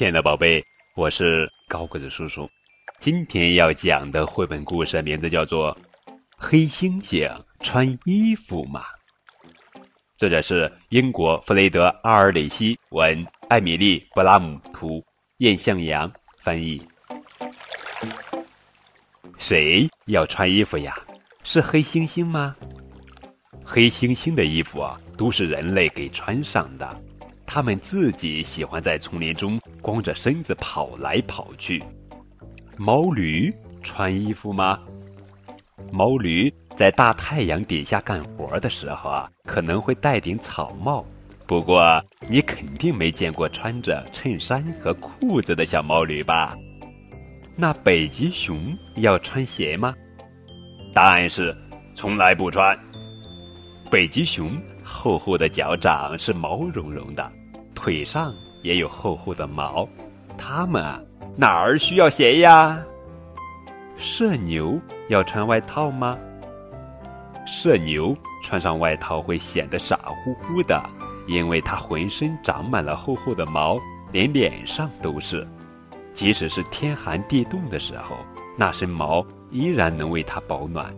亲爱的宝贝，我是高个子叔叔。今天要讲的绘本故事名字叫做《黑猩猩穿衣服吗》。作者是英国弗雷德·阿尔里希文，艾米丽·布拉姆图，燕向阳翻译。谁要穿衣服呀？是黑猩猩吗？黑猩猩的衣服啊，都是人类给穿上的。他们自己喜欢在丛林中光着身子跑来跑去。毛驴穿衣服吗？毛驴在大太阳底下干活的时候啊，可能会戴顶草帽。不过你肯定没见过穿着衬衫和裤子的小毛驴吧？那北极熊要穿鞋吗？答案是从来不穿。北极熊厚厚的脚掌是毛茸茸的。腿上也有厚厚的毛，它们哪儿需要鞋呀？社牛要穿外套吗？社牛穿上外套会显得傻乎乎的，因为它浑身长满了厚厚的毛，连脸上都是。即使是天寒地冻的时候，那身毛依然能为它保暖。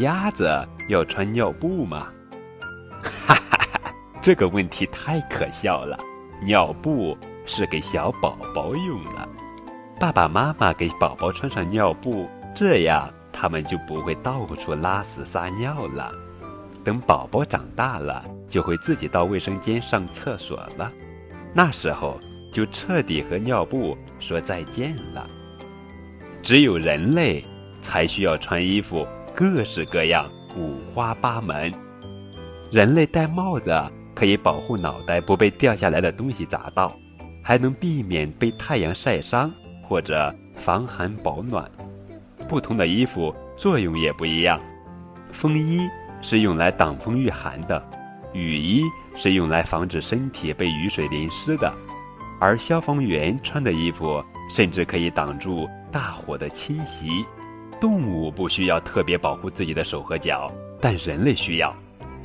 鸭子要穿尿布吗？哈哈哈这个问题太可笑了，尿布是给小宝宝用的，爸爸妈妈给宝宝穿上尿布，这样他们就不会到处拉屎撒尿了。等宝宝长大了，就会自己到卫生间上厕所了，那时候就彻底和尿布说再见了。只有人类才需要穿衣服，各式各样，五花八门。人类戴帽子。可以保护脑袋不被掉下来的东西砸到，还能避免被太阳晒伤或者防寒保暖。不同的衣服作用也不一样，风衣是用来挡风御寒的，雨衣是用来防止身体被雨水淋湿的，而消防员穿的衣服甚至可以挡住大火的侵袭。动物不需要特别保护自己的手和脚，但人类需要。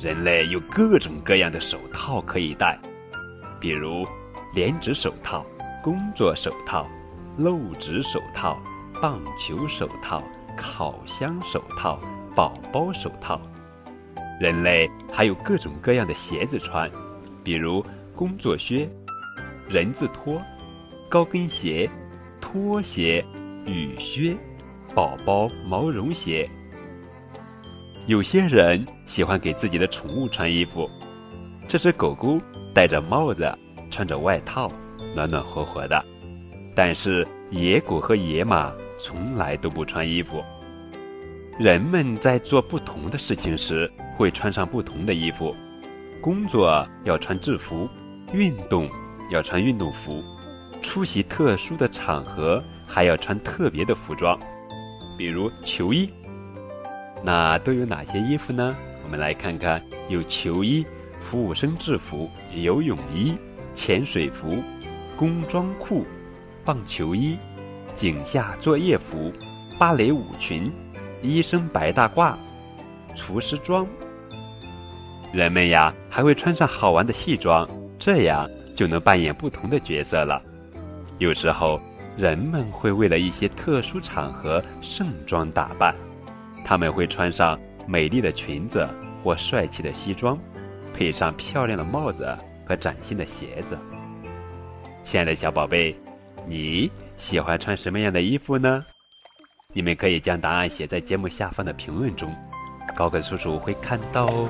人类有各种各样的手套可以戴，比如连指手套、工作手套、漏指手套、棒球手套、烤箱手套、宝宝手套。人类还有各种各样的鞋子穿，比如工作靴、人字拖、高跟鞋、拖鞋、雨靴、宝宝毛绒鞋。有些人喜欢给自己的宠物穿衣服，这只狗狗戴着帽子，穿着外套，暖暖和和的。但是野狗和野马从来都不穿衣服。人们在做不同的事情时会穿上不同的衣服，工作要穿制服，运动要穿运动服，出席特殊的场合还要穿特别的服装，比如球衣。那都有哪些衣服呢？我们来看看：有球衣、服务生制服、游泳衣、潜水服、工装裤、棒球衣、井下作业服、芭蕾舞裙、医生白大褂、厨师装。人们呀，还会穿上好玩的戏装，这样就能扮演不同的角色了。有时候，人们会为了一些特殊场合盛装打扮。他们会穿上美丽的裙子或帅气的西装，配上漂亮的帽子和崭新的鞋子。亲爱的小宝贝，你喜欢穿什么样的衣服呢？你们可以将答案写在节目下方的评论中，高个叔叔会看到哦。